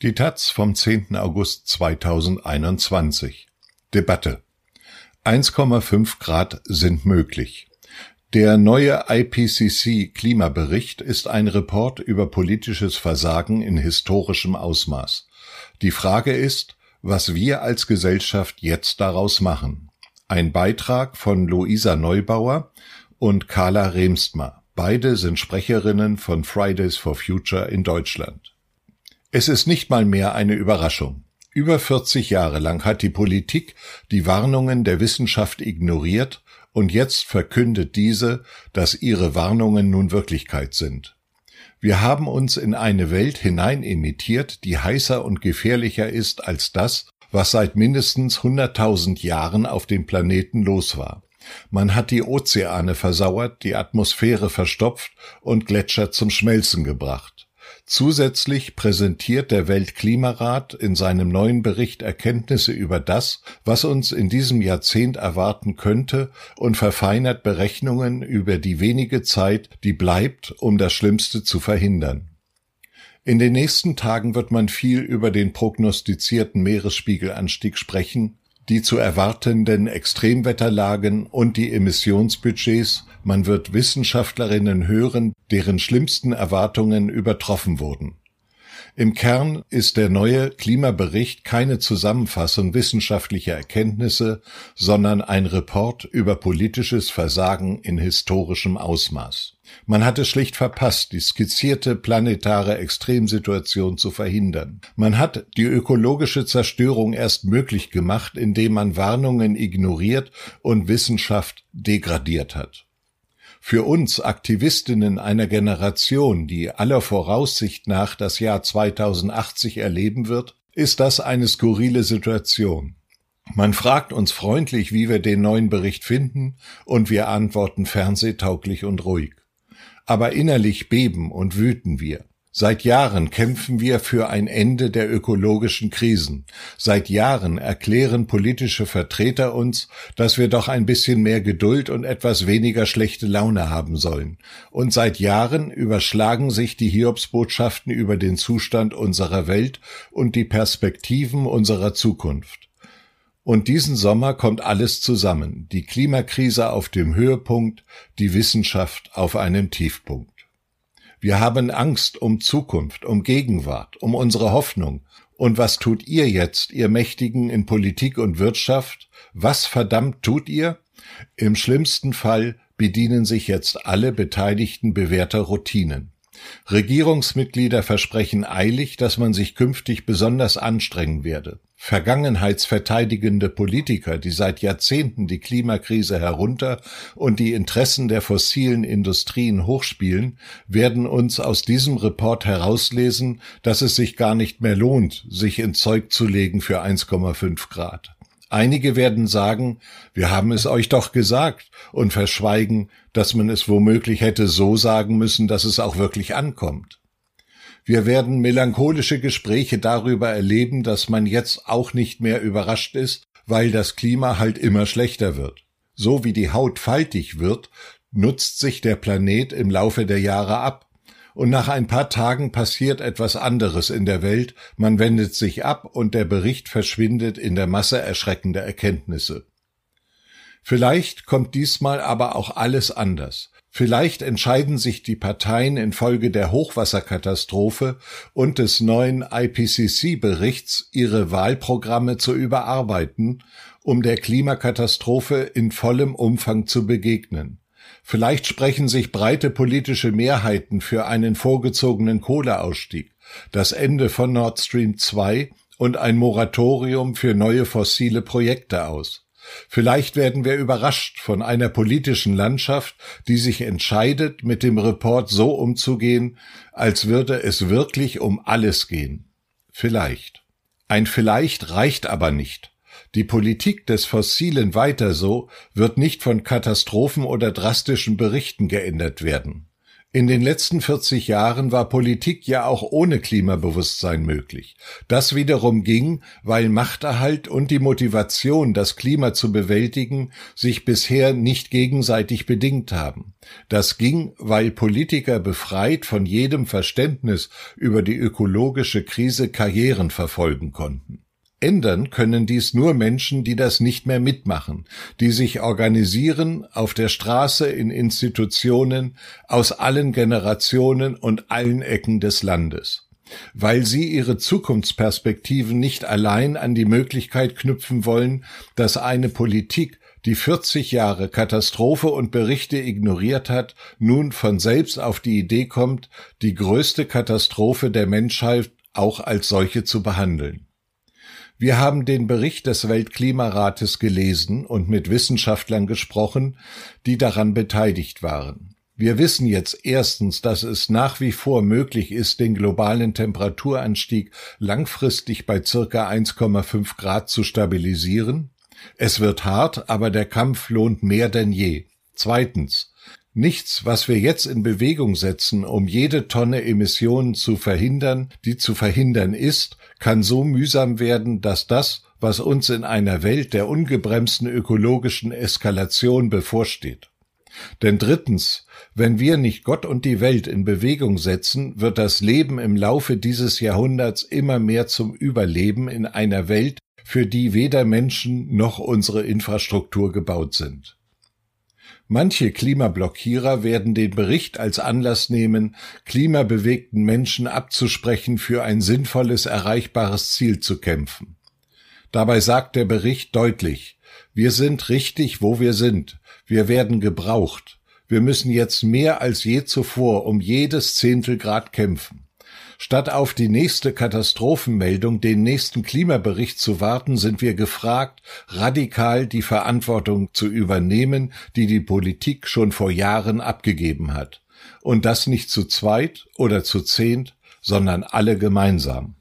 Die Taz vom 10. August 2021. Debatte. 1,5 Grad sind möglich. Der neue IPCC Klimabericht ist ein Report über politisches Versagen in historischem Ausmaß. Die Frage ist, was wir als Gesellschaft jetzt daraus machen. Ein Beitrag von Luisa Neubauer und Carla Remstmer. Beide sind Sprecherinnen von Fridays for Future in Deutschland. Es ist nicht mal mehr eine Überraschung. Über 40 Jahre lang hat die Politik die Warnungen der Wissenschaft ignoriert und jetzt verkündet diese, dass ihre Warnungen nun Wirklichkeit sind. Wir haben uns in eine Welt hineinemitiert, die heißer und gefährlicher ist als das, was seit mindestens 100.000 Jahren auf dem Planeten los war. Man hat die Ozeane versauert, die Atmosphäre verstopft und Gletscher zum Schmelzen gebracht. Zusätzlich präsentiert der Weltklimarat in seinem neuen Bericht Erkenntnisse über das, was uns in diesem Jahrzehnt erwarten könnte und verfeinert Berechnungen über die wenige Zeit, die bleibt, um das Schlimmste zu verhindern. In den nächsten Tagen wird man viel über den prognostizierten Meeresspiegelanstieg sprechen, die zu erwartenden Extremwetterlagen und die Emissionsbudgets, man wird Wissenschaftlerinnen hören, deren schlimmsten Erwartungen übertroffen wurden. Im Kern ist der neue Klimabericht keine Zusammenfassung wissenschaftlicher Erkenntnisse, sondern ein Report über politisches Versagen in historischem Ausmaß. Man hat es schlicht verpasst, die skizzierte planetare Extremsituation zu verhindern. Man hat die ökologische Zerstörung erst möglich gemacht, indem man Warnungen ignoriert und Wissenschaft degradiert hat. Für uns Aktivistinnen einer Generation, die aller Voraussicht nach das Jahr 2080 erleben wird, ist das eine skurrile Situation. Man fragt uns freundlich, wie wir den neuen Bericht finden, und wir antworten fernsehtauglich und ruhig. Aber innerlich beben und wüten wir. Seit Jahren kämpfen wir für ein Ende der ökologischen Krisen. Seit Jahren erklären politische Vertreter uns, dass wir doch ein bisschen mehr Geduld und etwas weniger schlechte Laune haben sollen. Und seit Jahren überschlagen sich die Hiobsbotschaften über den Zustand unserer Welt und die Perspektiven unserer Zukunft. Und diesen Sommer kommt alles zusammen. Die Klimakrise auf dem Höhepunkt, die Wissenschaft auf einem Tiefpunkt. Wir haben Angst um Zukunft, um Gegenwart, um unsere Hoffnung. Und was tut ihr jetzt, ihr Mächtigen in Politik und Wirtschaft? Was verdammt tut ihr? Im schlimmsten Fall bedienen sich jetzt alle Beteiligten bewährter Routinen. Regierungsmitglieder versprechen eilig, dass man sich künftig besonders anstrengen werde. Vergangenheitsverteidigende Politiker, die seit Jahrzehnten die Klimakrise herunter und die Interessen der fossilen Industrien hochspielen, werden uns aus diesem Report herauslesen, dass es sich gar nicht mehr lohnt, sich in Zeug zu legen für 1,5 Grad. Einige werden sagen, wir haben es euch doch gesagt und verschweigen, dass man es womöglich hätte so sagen müssen, dass es auch wirklich ankommt. Wir werden melancholische Gespräche darüber erleben, dass man jetzt auch nicht mehr überrascht ist, weil das Klima halt immer schlechter wird. So wie die Haut faltig wird, nutzt sich der Planet im Laufe der Jahre ab und nach ein paar Tagen passiert etwas anderes in der Welt, man wendet sich ab und der Bericht verschwindet in der Masse erschreckender Erkenntnisse. Vielleicht kommt diesmal aber auch alles anders. Vielleicht entscheiden sich die Parteien infolge der Hochwasserkatastrophe und des neuen IPCC-Berichts, ihre Wahlprogramme zu überarbeiten, um der Klimakatastrophe in vollem Umfang zu begegnen. Vielleicht sprechen sich breite politische Mehrheiten für einen vorgezogenen Kohleausstieg, das Ende von Nord Stream 2 und ein Moratorium für neue fossile Projekte aus. Vielleicht werden wir überrascht von einer politischen Landschaft, die sich entscheidet, mit dem Report so umzugehen, als würde es wirklich um alles gehen. Vielleicht. Ein vielleicht reicht aber nicht. Die Politik des Fossilen weiter so wird nicht von Katastrophen oder drastischen Berichten geändert werden. In den letzten 40 Jahren war Politik ja auch ohne Klimabewusstsein möglich. Das wiederum ging, weil Machterhalt und die Motivation, das Klima zu bewältigen, sich bisher nicht gegenseitig bedingt haben. Das ging, weil Politiker befreit von jedem Verständnis über die ökologische Krise Karrieren verfolgen konnten. Ändern können dies nur Menschen, die das nicht mehr mitmachen, die sich organisieren auf der Straße, in Institutionen, aus allen Generationen und allen Ecken des Landes. Weil sie ihre Zukunftsperspektiven nicht allein an die Möglichkeit knüpfen wollen, dass eine Politik, die 40 Jahre Katastrophe und Berichte ignoriert hat, nun von selbst auf die Idee kommt, die größte Katastrophe der Menschheit auch als solche zu behandeln. Wir haben den Bericht des Weltklimarates gelesen und mit Wissenschaftlern gesprochen, die daran beteiligt waren. Wir wissen jetzt erstens, dass es nach wie vor möglich ist, den globalen Temperaturanstieg langfristig bei circa 1,5 Grad zu stabilisieren. Es wird hart, aber der Kampf lohnt mehr denn je. Zweitens. Nichts, was wir jetzt in Bewegung setzen, um jede Tonne Emissionen zu verhindern, die zu verhindern ist, kann so mühsam werden, dass das, was uns in einer Welt der ungebremsten ökologischen Eskalation bevorsteht. Denn drittens, wenn wir nicht Gott und die Welt in Bewegung setzen, wird das Leben im Laufe dieses Jahrhunderts immer mehr zum Überleben in einer Welt, für die weder Menschen noch unsere Infrastruktur gebaut sind. Manche Klimablockierer werden den Bericht als Anlass nehmen, klimabewegten Menschen abzusprechen, für ein sinnvolles, erreichbares Ziel zu kämpfen. Dabei sagt der Bericht deutlich, wir sind richtig, wo wir sind, wir werden gebraucht, wir müssen jetzt mehr als je zuvor um jedes Zehntelgrad kämpfen. Statt auf die nächste Katastrophenmeldung, den nächsten Klimabericht zu warten, sind wir gefragt, radikal die Verantwortung zu übernehmen, die die Politik schon vor Jahren abgegeben hat. Und das nicht zu zweit oder zu zehnt, sondern alle gemeinsam.